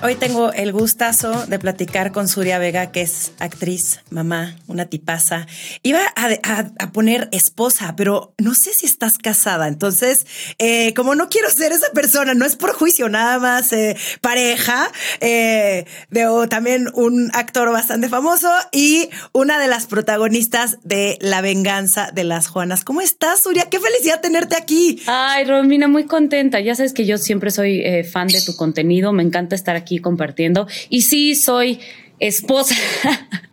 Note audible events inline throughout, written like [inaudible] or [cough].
Hoy tengo el gustazo de platicar con Suria Vega, que es actriz, mamá, una tipaza. Iba a, poner esposa, pero no sé si estás casada. Entonces, eh, como no quiero ser esa persona, no es por juicio, nada más eh, pareja. Eh, veo también un actor bastante famoso y una de las protagonistas de La venganza de las Juanas. ¿Cómo estás, Suria? Qué felicidad tenerte aquí. Ay, Romina, muy contenta. Ya sabes que yo siempre soy fan de tu contenido. Me encanta estar aquí aquí compartiendo. Y sí, soy esposa [laughs]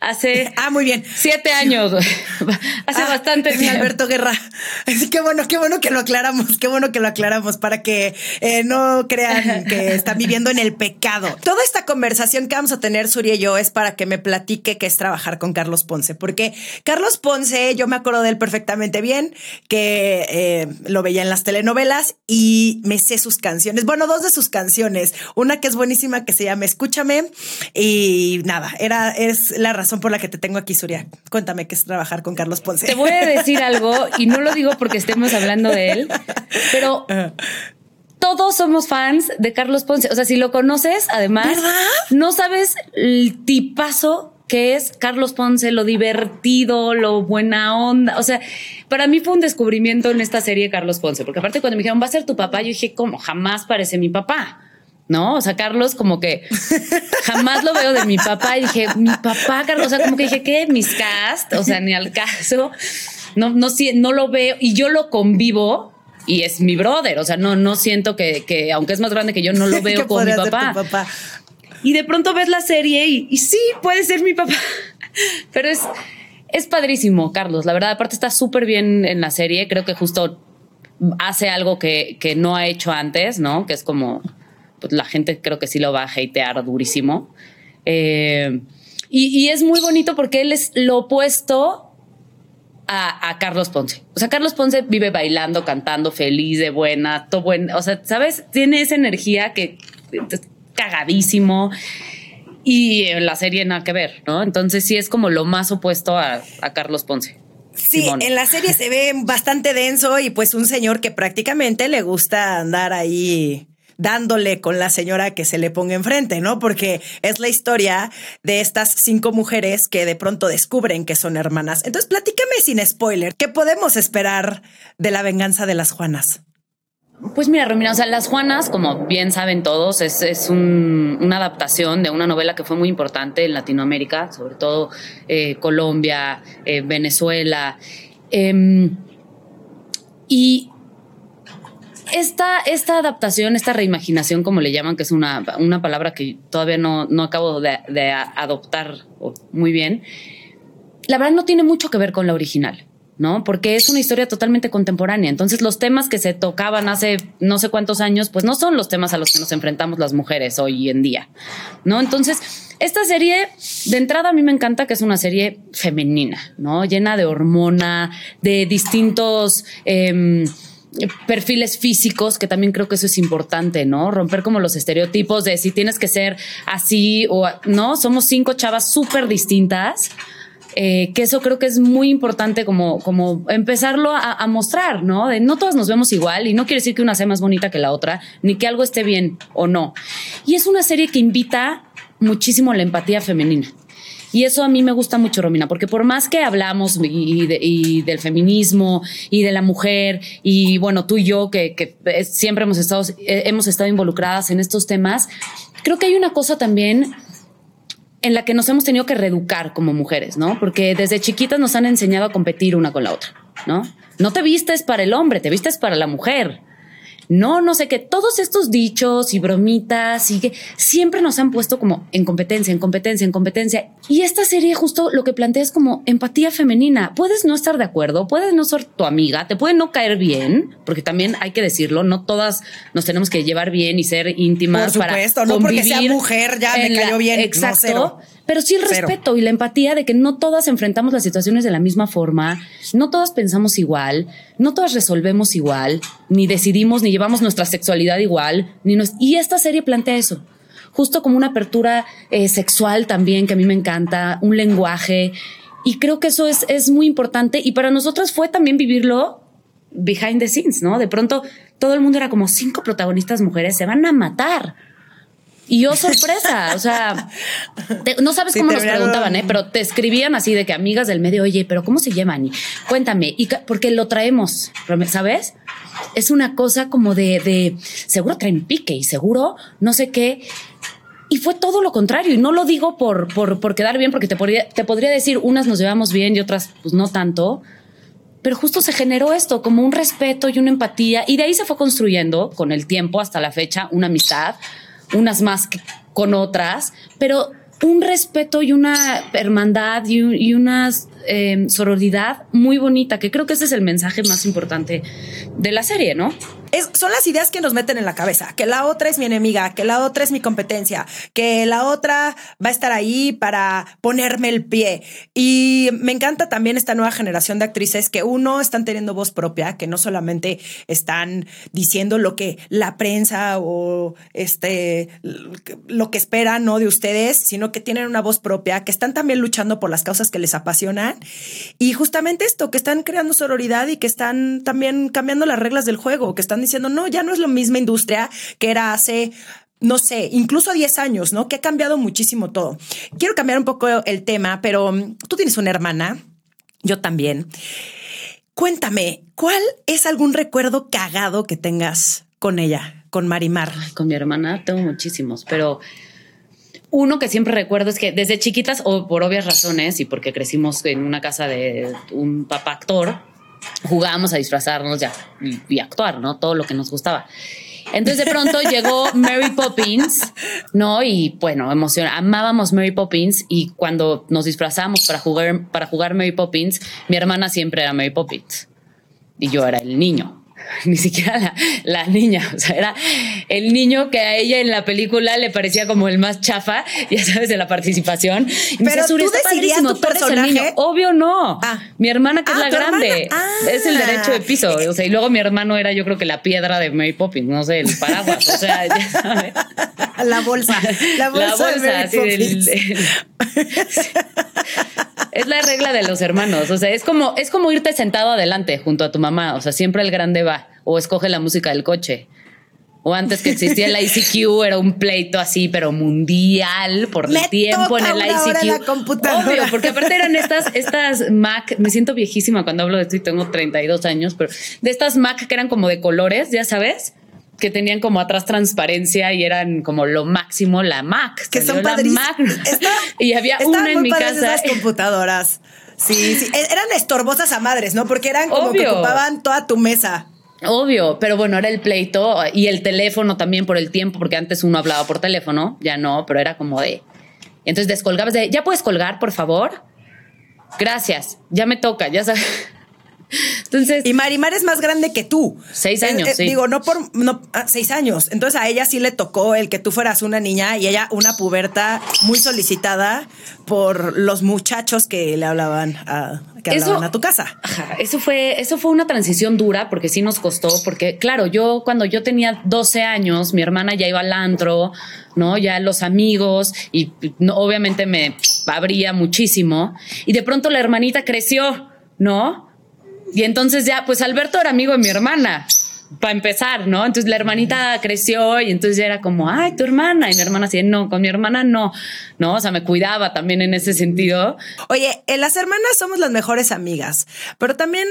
hace ah muy bien. siete años. [laughs] Hace ah, bastante tiempo. Alberto Guerra. Qué bueno qué bueno que lo aclaramos qué bueno que lo aclaramos para que eh, no crean que están viviendo en el pecado. Toda esta conversación que vamos a tener Suria y yo es para que me platique qué es trabajar con Carlos Ponce porque Carlos Ponce yo me acuerdo de él perfectamente bien que eh, lo veía en las telenovelas y me sé sus canciones. Bueno dos de sus canciones. Una que es buenísima que se llama Escúchame y nada era es la razón por la que te tengo aquí, Suria. Cuéntame qué es trabajar con Carlos Ponce. Te voy a decir algo y no lo digo porque estemos hablando de él, pero [laughs] todos somos fans de Carlos Ponce. O sea, si lo conoces, además, no sabes el tipazo que es Carlos Ponce, lo divertido, lo buena onda. O sea, para mí fue un descubrimiento en esta serie Carlos Ponce, porque aparte cuando me dijeron, va a ser tu papá, yo dije, ¿cómo? Jamás parece mi papá. ¿No? O sea, Carlos como que jamás lo veo de mi papá y dije, mi papá, Carlos, o sea, como que dije, ¿qué? Mis cast, o sea, ni al caso, no, no, no lo veo y yo lo convivo y es mi brother, o sea, no, no siento que, que aunque es más grande que yo, no lo [laughs] veo como mi papá. papá. Y de pronto ves la serie y, y sí, puede ser mi papá, [laughs] pero es, es padrísimo, Carlos, la verdad, aparte está súper bien en la serie, creo que justo hace algo que, que no ha hecho antes, ¿no? Que es como la gente creo que sí lo va a hatear durísimo. Eh, y, es muy bonito porque él es lo opuesto a, Carlos Ponce. O sea, Carlos Ponce vive bailando, cantando, feliz, de buena, todo bueno. O sea, ¿sabes? Tiene esa energía que es cagadísimo y en la serie nada que ver, ¿no? Entonces sí es como lo más opuesto a, Carlos Ponce. Sí, en la serie se ve bastante denso y pues un señor que prácticamente le gusta andar ahí dándole con la señora que se le ponga enfrente, ¿no? Porque es la historia de estas cinco mujeres que de pronto descubren que son hermanas. Entonces, platícame sin spoiler, ¿qué podemos esperar de la venganza de las Juanas? Pues mira, Romina, o sea, Las Juanas, como bien saben todos, es, una adaptación de una novela que fue muy importante en Latinoamérica, sobre todo eh, Colombia, eh, Venezuela. Em, y esta, esta adaptación, esta reimaginación, como le llaman, que es una, palabra que todavía no, no acabo de, de, adoptar muy bien, la verdad no tiene mucho que ver con la original. ¿no? Porque es una historia totalmente contemporánea. Entonces, los temas que se tocaban hace no sé cuántos años, pues no son los temas a los que nos enfrentamos las mujeres hoy en día, ¿no? Entonces, esta serie, de entrada, a mí me encanta que es una serie femenina, ¿no? Llena de hormona, de distintos. Em, perfiles físicos, que también creo que eso es importante, ¿no? Romper como los estereotipos de si tienes que ser así o no. Somos cinco chavas súper distintas. Eh, que eso creo que es muy importante como, como empezarlo a, mostrar, ¿no? De no todas nos vemos igual y no quiere decir que una sea más bonita que la otra, ni que algo esté bien o no. Y es una serie que invita muchísimo la empatía femenina. Y eso a mí me gusta mucho, Romina, porque por más que hablamos y, del feminismo y de la mujer, y bueno, tú y yo que, siempre hemos estado, eh, hemos estado involucradas en estos temas, creo que hay una cosa también en la que nos hemos tenido que reeducar como mujeres, ¿no? Porque desde chiquitas nos han enseñado a competir una con la otra, ¿no? No te vistes para el hombre, te vistes para la mujer. No, no sé qué, todos estos dichos y bromitas y que siempre nos han puesto como en competencia, en competencia, en competencia. Y esta serie justo lo que plantea es como empatía femenina. Puedes no estar de acuerdo, puedes no ser tu amiga, te puede no caer bien, porque también hay que decirlo, no todas nos tenemos que llevar bien y ser íntimas Por supuesto, para no porque sea mujer ya me cayó bien. Exacto. Pero sí el respeto y la empatía de que no todas enfrentamos las situaciones de la misma forma, no todas pensamos igual, no todas resolvemos igual, ni decidimos ni llevamos nuestra sexualidad igual, ni y esta serie plantea eso. Justo como una apertura eh, sexual también, que a mí me encanta, un lenguaje. Y creo que eso es, es muy importante. Y para nosotros fue también vivirlo behind the scenes, ¿no? De pronto todo el mundo era como cinco protagonistas mujeres, se van a matar y yo sorpresa, o sea, no sabes cómo nos preguntaban, ¿eh? pero te escribían así de que amigas del medio, oye, pero ¿cómo se llaman? Y cuéntame, y porque lo traemos, ¿sabes? Es una cosa como de, de, seguro traen pique y seguro no sé qué. Y fue todo lo contrario. Y no lo digo por, por, por quedar bien, porque te podría, te podría decir, unas nos llevamos bien y otras pues no tanto. Pero justo se generó esto, como un respeto y una empatía. Y de ahí se fue construyendo con el tiempo hasta la fecha una amistad unas más que con otras, pero un respeto y una hermandad y, una eh, sororidad muy bonita, que creo que ese es el mensaje más importante de la serie, ¿no? son las ideas que nos meten en la cabeza, que la otra es mi enemiga, que la otra es mi competencia, que la otra va a estar ahí para ponerme el pie. Y me encanta también esta nueva generación de actrices que uno están teniendo voz propia, que no solamente están diciendo lo que la prensa o este lo que esperan ¿no? de ustedes, sino que tienen una voz propia, que están también luchando por las causas que les apasionan. Y justamente esto, que están creando sororidad y que están también cambiando las reglas del juego, que están diciendo, no, ya no es la misma industria que era hace no sé, incluso 10 años, ¿no? Que ha cambiado muchísimo todo. Quiero cambiar un poco el tema, pero mm, tú tienes una hermana, yo también. Cuéntame, ¿cuál es algún recuerdo cagado que tengas con ella, con Marimar? con mi hermana tengo muchísimos, pero uno que siempre recuerdo es que desde chiquitas, o por obvias razones, y porque crecimos en una casa de un papá actor, jugábamos a disfrazarnos ya y, actuar, ¿no? Todo lo que nos gustaba. Entonces de pronto [laughs] llegó Mary Poppins, ¿no? Y bueno, emoción, amábamos Mary Poppins y cuando nos disfrazamos para jugar, para jugar Mary Poppins, mi hermana siempre era Mary Poppins y yo era el niño. [laughs] ni siquiera la, niña, o sea, era el niño que a ella en la película le parecía como el más chafa, [laughs] ya sabes, de la participación. Pero tú decidías tu personaje. Obvio no. Ah. Mi hermana que es ah, la grande, es el derecho de piso, o sea, y luego mi hermano era yo creo que la piedra de Mary Poppins, no sé, el paraguas, o sea, ya sabes. [laughs] La bolsa, la bolsa, de Mary es la regla de los hermanos. O sea, es como, es como irte sentado adelante junto a tu mamá. O sea, siempre el grande va o escoge la música del coche. O antes que existía el ICQ, era un pleito así, pero mundial por el tiempo en el ICQ. Obvio, porque aparte eran estas, estas Mac, me siento viejísima cuando hablo de esto y tengo 32 años, pero de estas Mac que eran como de colores, ya sabes que tenían como atrás transparencia y eran como lo máximo la Mac. Que son padrísimas. [laughs] [laughs] y había una en mi casa. Esas computadoras. Sí, sí. E-, eran estorbosas a madres, ¿no? Porque eran como que ocupaban toda tu mesa. Obvio, pero bueno, era el pleito y el teléfono también por el tiempo, porque antes uno hablaba por teléfono, ya no, pero era como de. Entonces descolgabas de, ¿ya puedes colgar, por favor? Gracias, ya me toca, ya sabes. Entonces. Y Marimar es más grande que tú. Seis años. Eh, digo, no por no, ah, seis años. Entonces a ella sí le tocó el que tú fueras una niña y ella una puberta muy solicitada por los muchachos que le hablaban a, que hablaban a tu casa. eso fue, eso fue una transición dura porque sí nos costó, porque claro, yo cuando yo tenía 12 años, mi hermana ya iba al antro, ¿no? Ya los amigos y obviamente me abría muchísimo. Y de pronto la hermanita creció, ¿no? Y entonces ya, pues Alberto era amigo de mi hermana, para empezar, ¿no? Entonces la hermanita creció y entonces ya era como, ay, tu hermana. Y mi hermana decía, no, con mi hermana no, ¿no? O sea, me cuidaba también en ese sentido. Oye, en las hermanas somos las mejores amigas, pero también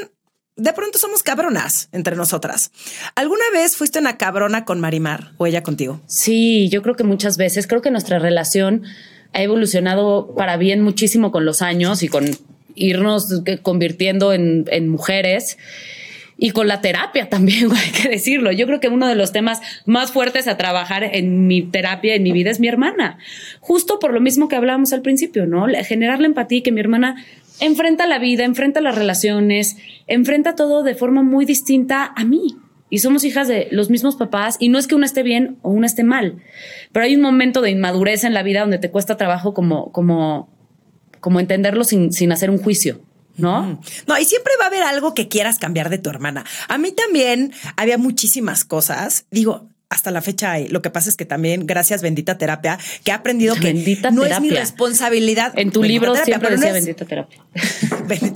de pronto somos cabronas entre nosotras. ¿Alguna vez fuiste una cabrona con Marimar o ella contigo? Sí, yo creo que muchas veces. Creo que nuestra relación ha evolucionado para bien muchísimo con los años y con irnos convirtiendo en, mujeres. y con la terapia también, [laughs] hay que decirlo. Yo creo que uno de los temas más fuertes a trabajar en mi terapia, en mi vida, es mi hermana. Justo por lo mismo que hablábamos al principio, ¿no? Generar la empatía y que mi hermana enfrenta la vida, enfrenta las relaciones, enfrenta todo de forma muy distinta a mí. Y somos hijas de los mismos papás y no es que una esté bien o una esté mal, pero hay un momento de inmadurez en la vida donde te cuesta trabajo como, como, como entenderlo sin, sin hacer un juicio. ¿no? No, y siempre va a haber algo que quieras cambiar de tu hermana. A mí también había muchísimas cosas. Digo, hasta la fecha hay. Lo que pasa es que también, gracias bendita terapia, que he aprendido que no es mi responsabilidad. En tu libro siempre decía bendita terapia.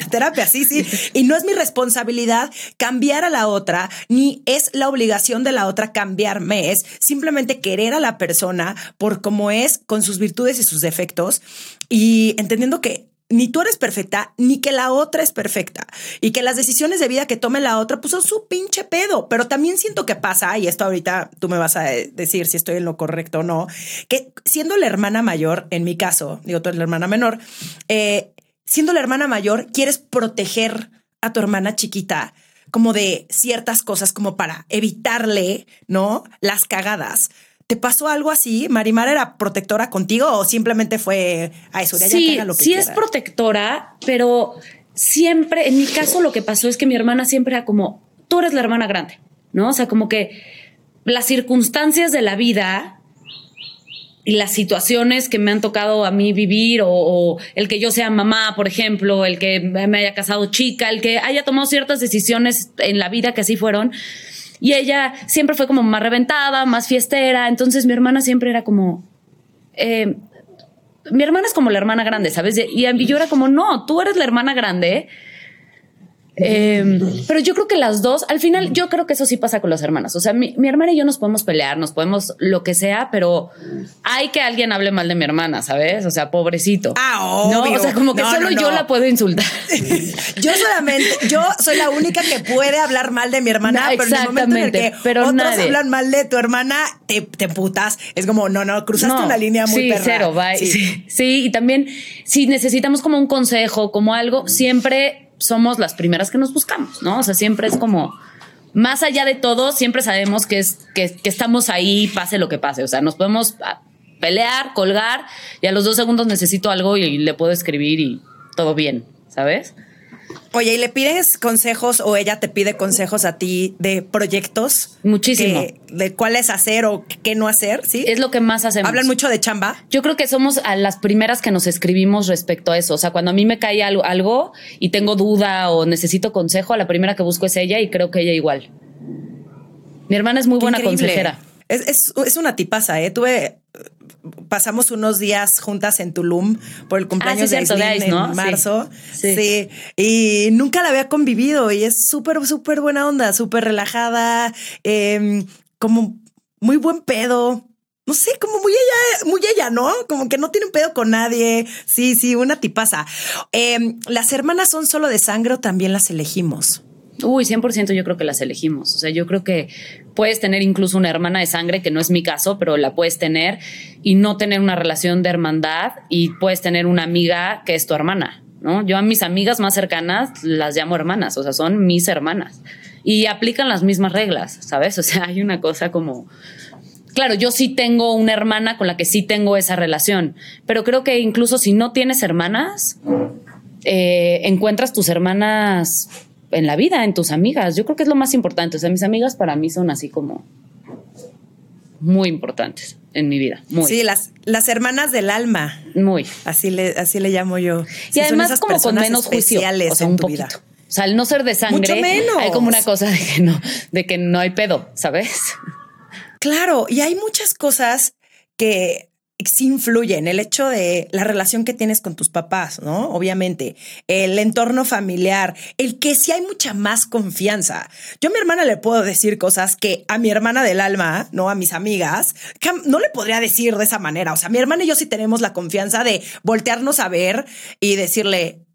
Terapia, sí, sí. Y no es mi responsabilidad cambiar a la otra, ni es la obligación de la otra cambiarme. Es simplemente querer a la persona por cómo es, con sus virtudes y sus defectos, y entendiendo que ni tú eres perfecta, ni que la otra es perfecta. Y que las decisiones de vida que tome la otra, pues son su pinche pedo. Pero también siento que pasa, y esto ahorita tú me vas a decir si estoy en lo correcto o no, que siendo la hermana mayor, en mi caso, digo, tú eres la hermana menor, eh, siendo la hermana mayor, quieres proteger a tu hermana chiquita como de ciertas cosas, como para evitarle, ¿no? Las cagadas. ¿Te pasó algo así? ¿Marimar era protectora contigo o simplemente fue a eso? Sí, lo que sí es protectora, pero siempre, en mi caso lo que pasó es que mi hermana siempre era como, tú eres la hermana grande, ¿no? O sea, como que las circunstancias de la vida y las situaciones que me han tocado a mí vivir o, el que yo sea mamá, por ejemplo, el que me haya casado chica, el que haya tomado ciertas decisiones en la vida que así fueron, y ella siempre fue como más reventada, más fiestera. Entonces mi hermana siempre era como... Eh, mi hermana es como la hermana grande, ¿sabes? Y yo era como, no, tú eres la hermana grande Em, pero yo creo que las dos, al final, yo creo que eso sí pasa con las hermanas. O sea, mi, hermana y yo nos podemos pelear, nos podemos lo que sea, pero hay que alguien hable mal de mi hermana, ¿sabes? O sea, pobrecito. Ah, obvio. ¿no? O sea, como que solo yo la puedo insultar. [laughs] yo solamente, yo soy la única que puede hablar mal de mi hermana, pero en el momento en el que pero otros hablan mal de tu hermana, te, te putas. Es como, no, no, cruzaste una línea muy sí, Cero, bye. Sí. sí, y también si necesitamos como un consejo, como algo, siempre somos las primeras que nos buscamos, ¿no? O sea, siempre es como, más allá de todo, siempre sabemos que, es, que, estamos ahí, pase lo que pase. O sea, nos podemos ah, pelear, colgar, y a los dos segundos necesito algo y le puedo escribir y todo bien, ¿sabes? Oye, ¿y le pides consejos o ella te pide consejos a ti de proyectos? Muchísimo. de cuáles hacer o qué no hacer, ¿sí? Es lo que más hacemos. ¿Hablan mucho de chamba? Yo creo que somos a las primeras que nos escribimos respecto a eso. O sea, cuando a mí me cae algo, y tengo duda o necesito consejo, a la primera que busco es ella y creo que ella igual. Mi hermana es muy buena consejera. Es, es, es, una tipaza, ¿eh? Tuve pasamos unos días juntas en Tulum por el cumpleaños ah, de en marzo. Sí. Y nunca la había convivido y es súper, súper buena onda, súper relajada, em, como muy buen pedo. No sé, como muy ella, muy ella, ¿no? Como que no tiene un pedo con nadie. Sí, sí, una tipaza. Em, ¿Las hermanas son solo de sangre o también las elegimos? Uy, 100% yo creo que las elegimos. O sea, yo creo que puedes tener incluso una hermana de sangre, que no es mi caso, pero la puedes tener y no tener una relación de hermandad y puedes tener una amiga que es tu hermana, ¿no? Yo a mis amigas más cercanas las llamo hermanas, o sea, son mis hermanas y aplican las mismas reglas, ¿sabes? O sea, [laughs] hay una cosa como... Claro, yo sí tengo una hermana con la que sí tengo esa relación, pero creo que incluso si no tienes hermanas, eh, encuentras tus hermanas en la vida, en tus amigas. Yo creo que es lo más importante. O sea, mis amigas para mí son así como muy importantes en mi vida. Muy. Sí, las, las hermanas del alma. Muy. Así le, así le llamo yo. y además como con menos juicio. O sea, un poquito. O sea, al no ser de sangre, hay como una cosa de que no, de que no hay pedo, ¿sabes? Claro, y hay muchas cosas que sí influye en el hecho de la relación que tienes con tus papás, ¿no? Obviamente, el entorno familiar, el que sí hay mucha más confianza. Yo a mi hermana le puedo decir cosas que a mi hermana del alma, no a mis amigas, no le podría decir de esa manera. O sea, mi hermana y yo sí tenemos la confianza de voltearnos a ver y decirle,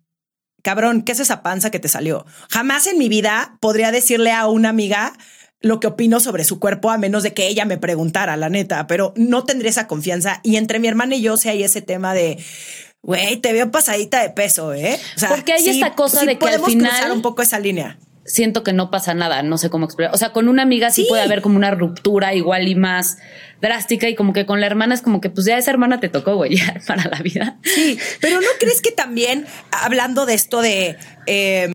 cabrón, ¿qué es esa panza que te salió? Jamás en mi vida podría decirle a una amiga, lo que opino sobre su cuerpo a menos de que ella me preguntara, la neta, pero no tendría esa confianza. Y entre mi hermana y yo, si hay ese tema de, güey, te veo pasadita de peso, ¿eh? Porque hay esta cosa de que al final un poco esa línea. siento que no pasa nada, no sé cómo explicar. O sea, con una amiga sí, puede haber como una ruptura igual y más drástica y como que con la hermana es como que pues ya esa hermana te tocó, güey, [laughs] para la vida. Sí, pero ¿no crees que también, hablando de esto de... Eh,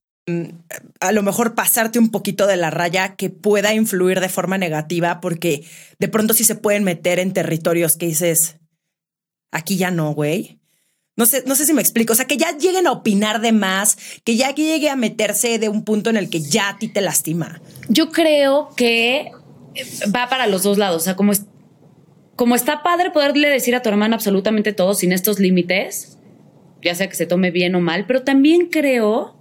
a lo mejor pasarte un poquito de la raya que pueda influir de forma negativa porque de pronto sí se pueden meter en territorios que dices, aquí ya no, güey. No sé, no sé si me explico. O sea, que ya lleguen a opinar de más, que ya llegue a meterse de un punto en el que ya a ti te lastima. Yo creo que va para los dos lados. O sea, como, como está padre poderle decir a tu hermana absolutamente todo sin estos límites, ya sea que se tome bien o mal, pero también creo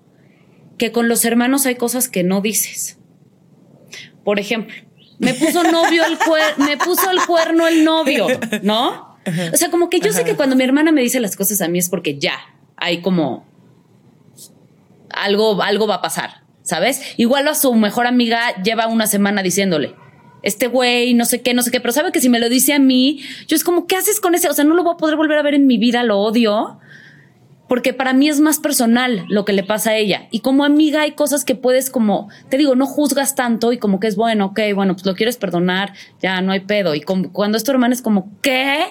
que con los hermanos hay cosas que no dices. Por ejemplo, me puso novio el me puso el cuerno el novio, ¿no? O sea, como que yo sé que cuando mi hermana me dice las cosas a mí es porque ya hay como algo, algo va a pasar, ¿sabes? Igual a su mejor amiga lleva una semana diciéndole, este güey, no sé qué, no sé qué, pero sabe que si me lo dice a mí, yo es como, ¿qué haces con ese? O sea, no lo voy a poder volver a ver en mi vida, lo odio. Porque para mí es más personal lo que le pasa a ella. Y como amiga hay cosas que puedes como, te digo, no juzgas tanto y como que es bueno, ok, bueno, pues lo quieres perdonar, ya no hay pedo. Y cuando es tu hermana es como, ¿qué?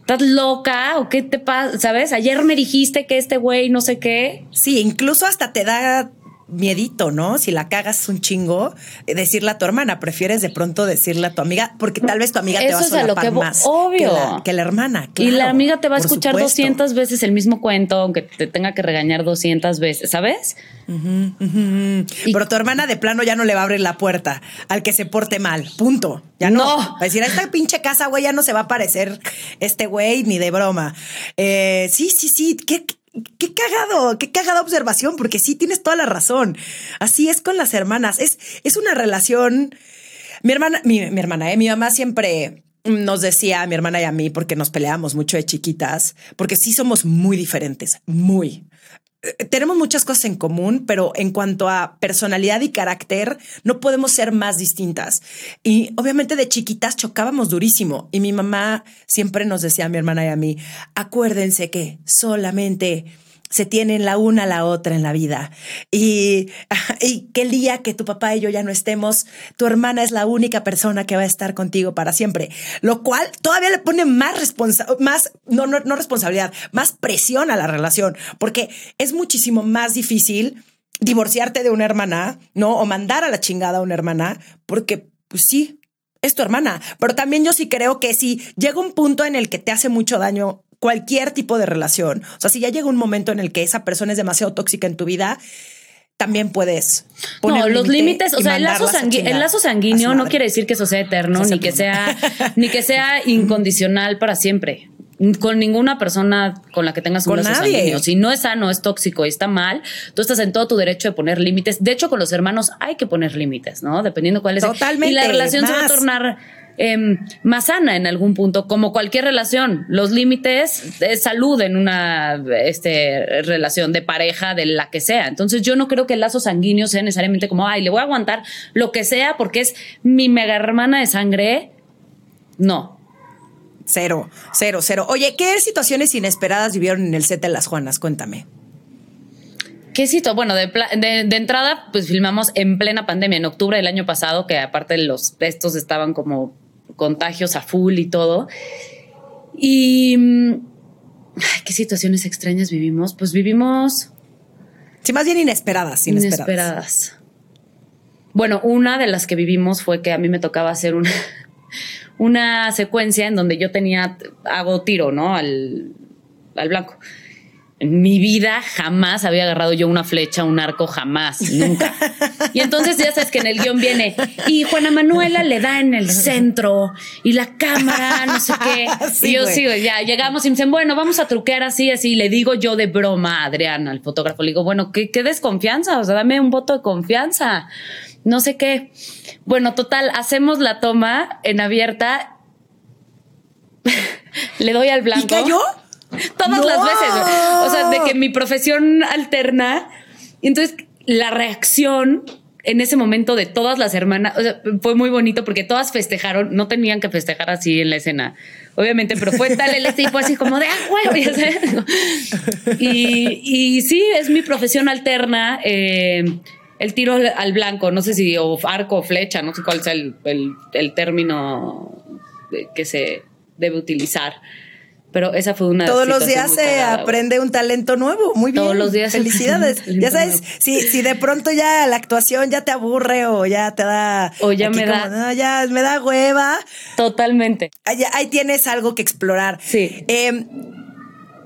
¿Estás loca o qué te pasa? ¿Sabes? Ayer me dijiste que este güey no sé qué. Sí, incluso hasta te da miedito, ¿no? Si la cagas un chingo, eh, decirle a tu hermana, prefieres de pronto decirle a tu amiga, porque tal vez tu amiga te va a solapar más obvio. Que, la, hermana. y la amiga te va a escuchar 200 veces el mismo cuento, aunque te tenga que regañar 200 veces, ¿sabes? Pero tu hermana de plano ya no le va a abrir la puerta al que se porte mal, punto. Ya no. Va a decir, a esta pinche casa, güey, ya no se va a parecer este güey ni de broma. Eh, sí, sí, sí. ¿Qué, qué cagado, qué cagada observación, porque sí tienes toda la razón. Así es con las hermanas. Es, es una relación. Mi hermana, mi, hermana, ¿eh? mi mamá siempre nos decía a mi hermana y a mí, porque nos peleábamos mucho de chiquitas, porque sí somos muy diferentes, muy. Eh, tenemos muchas cosas en común, pero en cuanto a personalidad y carácter, no podemos ser más distintas. Y obviamente de chiquitas chocábamos durísimo. Y mi mamá siempre nos decía a mi hermana y a mí, acuérdense que solamente se tienen la una a la otra en la vida. Y, [laughs] y que el día que tu papá y yo ya no estemos, tu hermana es la única persona que va a estar contigo para siempre. Lo cual todavía le pone más responsabilidad, más, no, no, no responsabilidad, más presión a la relación, porque es muchísimo más difícil divorciarte de una hermana, ¿no? O mandar a la chingada a una hermana, porque, pues sí, es tu hermana. Pero también yo sí creo que si llega un punto en el que te hace mucho daño cualquier tipo de relación. O sea, si ya llega un momento en el que esa persona es demasiado tóxica en tu vida, también puedes poner no los límites o sea el lazo, el lazo sanguíneo no quiere decir que eso sea eterno ni que sea [laughs] ni que sea incondicional para siempre con ninguna persona con la que tengas un lazo sanguíneo. Si no es sano, es tóxico y está mal, tú estás en todo tu derecho de poner límites. De hecho, con los hermanos hay que poner límites, ¿no? Dependiendo cuál es. Totalmente. Y la relación se va a tornar Em, más sana en algún punto, como cualquier relación. Los límites de salud en una este, relación de pareja, de la que sea. Entonces yo no creo que el lazo sanguíneo sea necesariamente como, ay, le voy a aguantar lo que sea porque es mi mega hermana de sangre. No. Cero, cero, cero. Oye, ¿qué situaciones inesperadas vivieron en el set de Las Juanas? Cuéntame. ¿Qué cito? Bueno, de, de, entrada, pues filmamos en plena pandemia, en octubre del año pasado, que aparte los estos estaban como contagios a full y todo. Y mm, qué situaciones extrañas vivimos. Pues vivimos. Sí, más bien inesperadas, inesperadas. Bueno, una de las que vivimos fue que a mí me tocaba hacer una, [laughs] una secuencia en donde yo tenía, hago tiro, ¿no? Al, al blanco. En mi vida jamás había agarrado yo una flecha, un arco, jamás, nunca. Y entonces ya sabes que en el guion viene, y Juana Manuela le da en el centro, y la cámara, no sé qué. y yo sigo, ya llegamos y me dicen, bueno, vamos a truquear así, así. le digo yo de broma a Adriana, al fotógrafo, le digo, bueno, ¿qué, qué desconfianza? O sea, dame un voto de confianza. No sé qué. Bueno, total, hacemos la toma en abierta. [laughs] le doy al blanco. ¿Y cayó? Todas las veces. O sea, de que mi profesión alterna. Y entonces la reacción en ese momento de todas las hermanas, o sea, fue muy bonito porque todas festejaron, no tenían que festejar así en la escena, obviamente, pero fue tal el tipo así como de, ah, y, y sí, es mi profesión alterna. Eh, el tiro al blanco, no sé si o arco o flecha, no sé cuál sea el, el término que se debe utilizar pero esa fue una todos los días se aprende un talento nuevo. Muy bien. todos los días felicidades. ya sabes si, si de pronto ya la actuación ya te aburre o ya te da o ya me da ya me da hueva totalmente. Ahí, ahí tienes algo que explorar. Sí. Em,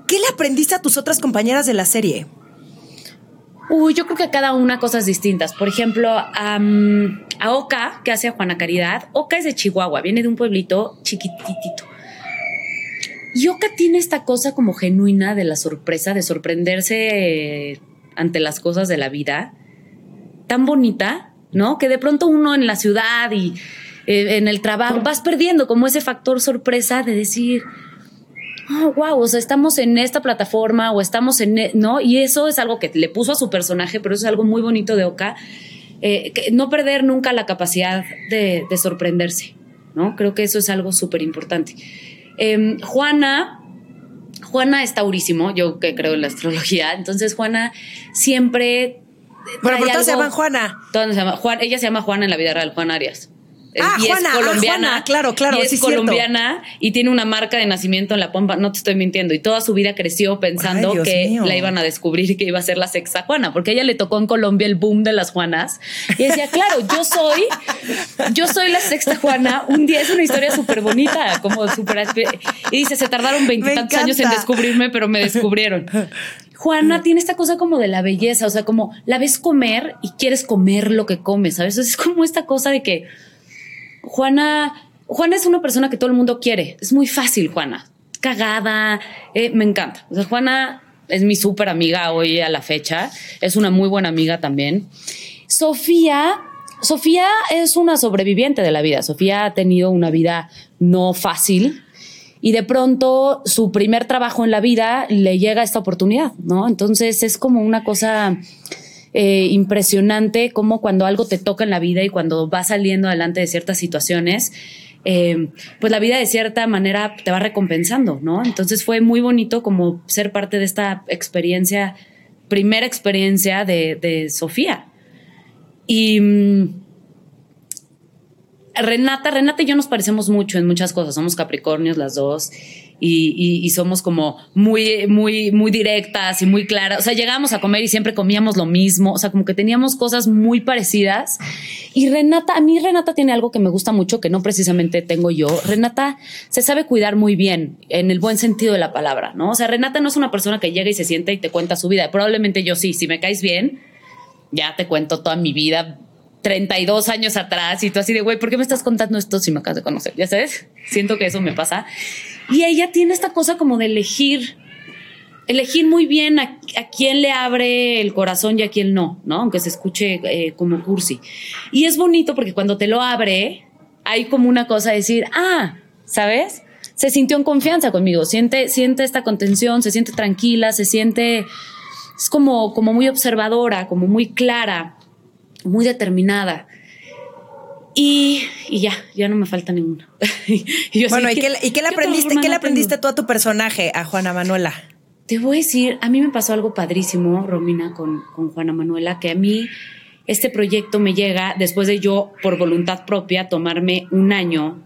qué le aprendiste a tus otras compañeras de la serie Uy, yo creo que a cada una cosas distintas. Por ejemplo, a Oka, que hace a Juana Caridad. Oka es de Chihuahua, viene de un pueblito chiquitito Yoka tiene esta cosa como genuina de la sorpresa, de sorprenderse ante las cosas de la vida, tan bonita, ¿no? Que de pronto uno en la ciudad y eh, en el trabajo vas perdiendo como ese factor sorpresa de decir, oh, wow, o sea, estamos en esta plataforma o estamos en, e-", ¿no? Y eso es algo que le puso a su personaje, pero eso es algo muy bonito de Oka. Eh, no perder nunca la capacidad de, de sorprenderse, ¿no? Creo que eso es algo súper importante. Em, Juana, Juana es taurísimo, yo que creo en la astrología, entonces Juana siempre... Bueno, ¿por qué se llaman Juana? se llama, Juan, ella se llama Juana en la vida real, Juan Arias ah, y Juana, es ah, colombiana. claro, claro. Y es colombiana y tiene una marca de nacimiento en la pompa, no te estoy mintiendo. Y toda su vida creció pensando que la iban a descubrir y que iba a ser la sexta Juana, porque a ella le tocó en Colombia el boom de las Juanas. Y decía, claro, yo soy, yo soy la sexta Juana. Un día es una historia súper bonita, como súper. Y dice, se tardaron veintitantos años en descubrirme, pero me descubrieron. Juana tiene esta cosa como de la belleza, o sea, como la ves comer y quieres comer lo que comes, ¿sabes? Es como esta cosa de que Juana, Juana es una persona que todo el mundo quiere. Es muy fácil, Juana. Cagada, eh, me encanta. O sea, Juana es mi súper amiga hoy a la fecha. Es una muy buena amiga también. Sofía, Sofía es una sobreviviente de la vida. Sofía ha tenido una vida no fácil y de pronto su primer trabajo en la vida le llega esta oportunidad, ¿no? Entonces es como una cosa eh, impresionante como cuando algo te toca en la vida y cuando vas saliendo adelante de ciertas situaciones, eh, pues la vida de cierta manera te va recompensando, ¿no? Entonces fue muy bonito como ser parte de esta experiencia, primera experiencia de, Sofía. Y mm, Renata, Renata y yo nos parecemos mucho en muchas cosas, somos Capricornios las dos y, somos como muy, muy, muy directas y muy claras. O sea, llegábamos a comer y siempre comíamos lo mismo. O sea, como que teníamos cosas muy parecidas. Y Renata, a mí Renata tiene algo que me gusta mucho que no precisamente tengo yo. Renata se sabe cuidar muy bien en el buen sentido de la palabra, ¿no? O sea, Renata no es una persona que llega y se sienta y te cuenta su vida. Probablemente yo sí, si me caes bien, ya te cuento toda mi vida 32 años atrás y tú así de, güey, ¿por qué me estás contando esto si me acabas de conocer? Ya sabes, siento que eso me pasa. Y ella tiene esta cosa como de elegir, elegir muy bien a, quién le abre el corazón y a quién no, ¿no? Aunque se escuche eh, como cursi. Y es bonito porque cuando te lo abre, hay como una cosa de decir, ah, ¿sabes? Se sintió en confianza conmigo, siente, siente esta contención, se siente tranquila, se siente, es como, como muy observadora, como muy clara muy determinada. Y, ya, ya no me falta ninguna. [laughs] bueno, ¿y, qué, le aprendiste, ¿qué le aprendiste tú a tu personaje, a Juana Manuela? Te voy a decir, a mí me pasó algo padrísimo, Romina, con, con Juana Manuela, que a mí este proyecto me llega después de yo, por voluntad propia, tomarme un año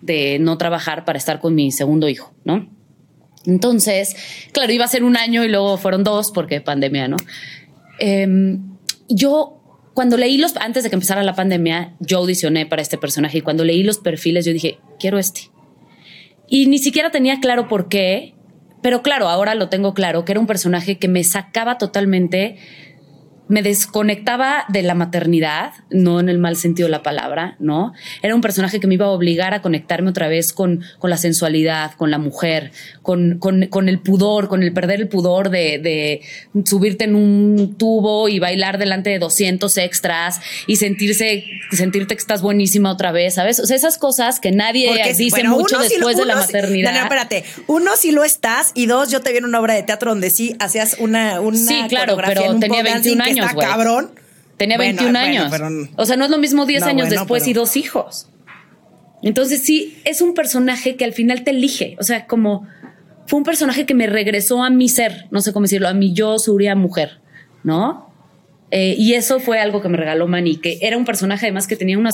de no trabajar para estar con mi segundo hijo, ¿no? Entonces, claro, iba a ser un año y luego fueron dos porque pandemia, ¿no? Em, yo cuando leí los, antes de que empezara la pandemia, yo audicioné para este personaje y cuando leí los perfiles yo dije, quiero este. Y ni siquiera tenía claro por qué, pero claro, ahora lo tengo claro, que era un personaje que me sacaba totalmente me desconectaba de la maternidad, no en el mal sentido de la palabra, ¿no? Era un personaje que me iba a obligar a conectarme otra vez con, con la sensualidad, con la mujer, con, con, con el pudor, con el perder el pudor de, de, subirte en un tubo y bailar delante de 200 extras y sentirse, sentirte que estás buenísima otra vez, ¿sabes? O sea, esas cosas que nadie dice mucho después de la maternidad. No, no, espérate. Uno, si lo estás y dos, yo te vi en una obra de teatro donde sí hacías una, una Sí, claro, pero tenía 21 años cabrón. Tenía 21 años. o sea, no es lo mismo 10 años después y dos hijos. Entonces sí, es un personaje que al final te elige. O sea, como fue un personaje que me regresó a mi ser, no sé cómo decirlo, a mi yo, Suria, mujer, ¿no? Eh, y eso fue algo que me regaló Manny, que era un personaje además que tenía una,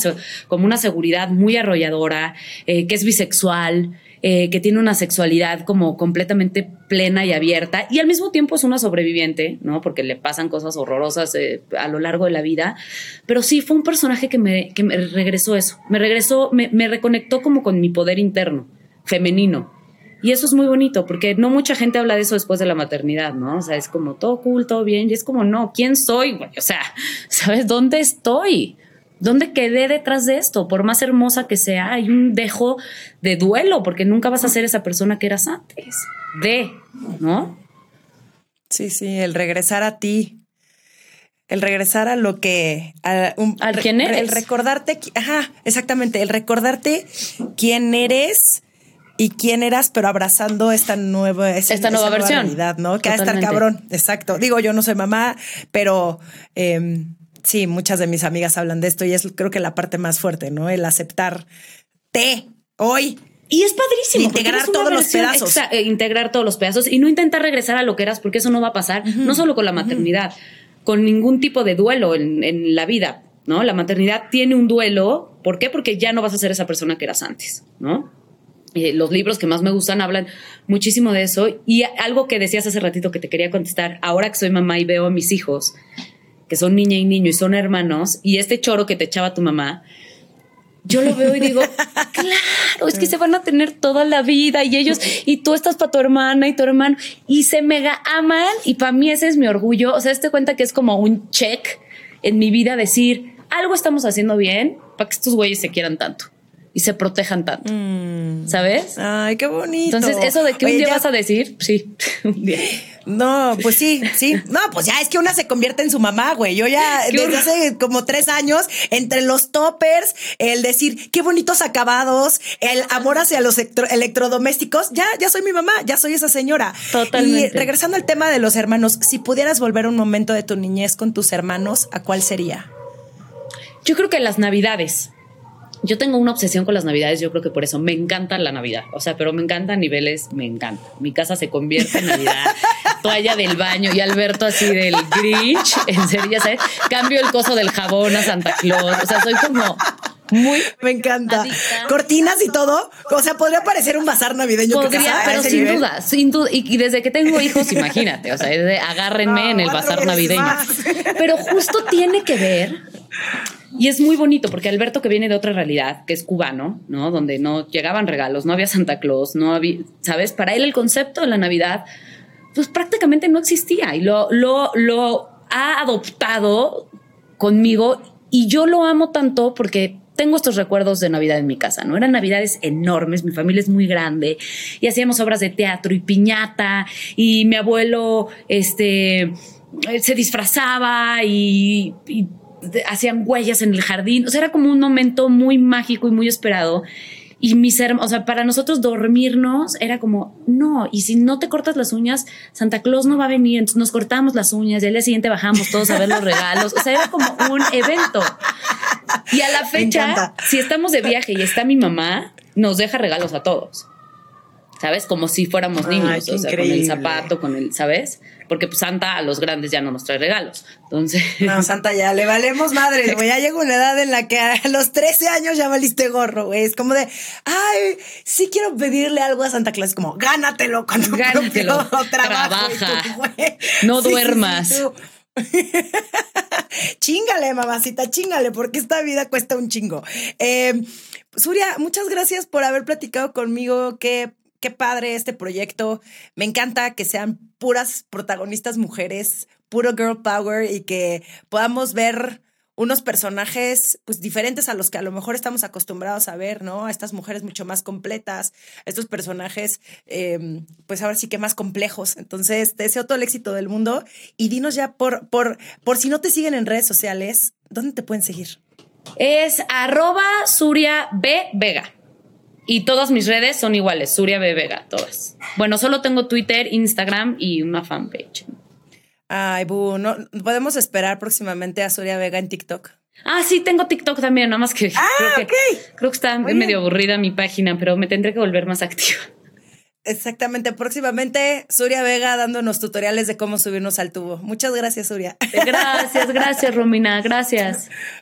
como una seguridad muy arrolladora, eh, que es bisexual, eh, que tiene una sexualidad como completamente plena y abierta y al mismo tiempo es una sobreviviente, ¿no? Porque le pasan cosas horrorosas eh, a lo largo de la vida. Pero sí, fue un personaje que me, que me regresó eso, me regresó, me, me reconectó como con mi poder interno, femenino. Y eso es muy bonito, porque no mucha gente habla de eso después de la maternidad, ¿no? O sea, es como todo cool, todo bien, y es como, no, ¿quién soy? O sea, [laughs] ¿sabes dónde estoy? ¿Dónde quedé detrás de esto? Por más hermosa que sea, hay un dejo de duelo, porque nunca vas a ser esa persona que eras antes. De, ¿no? Sí, sí, el regresar a ti. El regresar a lo que. ¿Al quién eres? El recordarte. Ajá, exactamente. El recordarte quién eres y quién eras, pero abrazando esta nueva, esta nueva versión. realidad, ¿no? Que va a estar cabrón. Exacto. Digo, yo no soy mamá, pero. Eh, sí, muchas de mis amigas hablan de esto y es creo que la parte más fuerte, ¿no? El aceptar te hoy. Y es padrísimo. Integrar todos los pedazos. Eh, integrar todos los pedazos y no intentar regresar a lo que eras porque eso no va a pasar, no solo con la maternidad, con ningún tipo de duelo en, la vida, ¿no? La maternidad tiene un duelo. ¿Por qué? Porque ya no vas a ser esa persona que eras antes, ¿no? Eh, los libros que más me gustan hablan muchísimo de eso. Y algo que decías hace ratito que te quería contestar, ahora que soy mamá y veo a mis hijos, que son niña y niño y son hermanos, y este choro que te echaba tu mamá, yo lo veo y digo, [laughs] claro, es que se van a tener toda la vida y ellos, y tú estás para tu hermana y tu hermano, y se mega aman, y para mí ese es mi orgullo. O sea, este cuenta que es como un check en mi vida, decir, algo estamos haciendo bien para que estos güeyes se quieran tanto y se protejan tanto. Mm. ¿Sabes? Ay, qué bonito. Entonces, eso de que un día vas a decir, sí, [laughs] un día. No, pues sí, sí. No, pues ya es que una se convierte en su mamá, güey. Yo ya [laughs] desde hace como tres años, entre los toppers, el decir qué bonitos acabados, el amor hacia los electrodomésticos, ya, ya soy mi mamá, ya soy esa señora. Totalmente. Y regresando al tema de los hermanos, si pudieras volver un momento de tu niñez con tus hermanos, ¿a cuál sería? Yo creo que las navidades yo tengo una obsesión con las navidades, yo creo que por eso me encanta la Navidad. O sea, pero me encanta a niveles, me encanta. Mi casa se convierte en Navidad, [laughs] toalla del baño y Alberto así del Grinch, en serio, ¿sabes? Cambio el coso del jabón a Santa Claus. O sea, soy como muy. Me encanta. Cortinas y todo. O sea, podría parecer un bazar navideño. Podría, pero sin duda, sin duda. Y, desde que tengo hijos, imagínate. O sea, agárrenme en el bazar navideño. Pero justo tiene que ver y es muy bonito porque Alberto, que viene de otra realidad, que es cubano, ¿no? Donde no llegaban regalos, no había Santa Claus, no había, ¿sabes? Para él el concepto de la Navidad, pues prácticamente no existía y lo, lo, lo ha adoptado conmigo y yo lo amo tanto porque tengo estos recuerdos de Navidad en mi casa, ¿no? Eran Navidades enormes, mi familia es muy grande y hacíamos obras de teatro y piñata y mi abuelo, este, se disfrazaba y hacían huellas en el jardín. O sea, era como un momento muy mágico y muy esperado. Y mis hermanos, o sea, para nosotros dormirnos era como, no, y si no te cortas las uñas, Santa Claus no va a venir. Entonces nos cortamos las uñas y al día siguiente bajamos todos a ver los regalos. O sea, era como un evento. Y a la fecha, si estamos de viaje y está mi mamá, nos deja regalos a todos. ¿Sabes? Como si fuéramos niños, o sea, con el zapato, con el, ¿sabes? Porque pues Santa a los grandes ya no nos trae regalos. Entonces. No, [laughs] Santa ya le valemos madre, güey. Ya llegó una edad en la que a los 13 años ya valiste gorro, güey. Es como de, ay, sí quiero pedirle algo a Santa Claus. Como, gánatelo con tu gánatelo. Trabaja. no duermas. [laughs] chingale, mamacita, chingale, porque esta vida cuesta un chingo. Eh, Suria, muchas gracias por haber platicado conmigo. Qué qué padre este proyecto. Me encanta que sean puras protagonistas mujeres, puro girl power y que podamos ver unos personajes pues diferentes a los que a lo mejor estamos acostumbrados a ver, ¿no? A estas mujeres mucho más completas, estos personajes em, pues ahora sí que más complejos. Entonces, te deseo todo el éxito del mundo y dinos ya por, por, por si no te siguen en redes sociales, ¿dónde te pueden seguir? Es arroba Suria B. Y todas mis redes son iguales, Suria B. Vega, todas. Bueno, solo tengo Twitter, Instagram y una fanpage. Ay, Bu, no, podemos esperar próximamente a Suria Vega en TikTok. Ah, sí, tengo TikTok también, nada más que, ah, creo, que creo que está medio aburrida mi página, pero me tendré que volver más activa. Exactamente, próximamente Suria Vega dándonos tutoriales de cómo subirnos al tubo. Muchas gracias, Suria. Gracias, gracias, Romina, gracias. [laughs]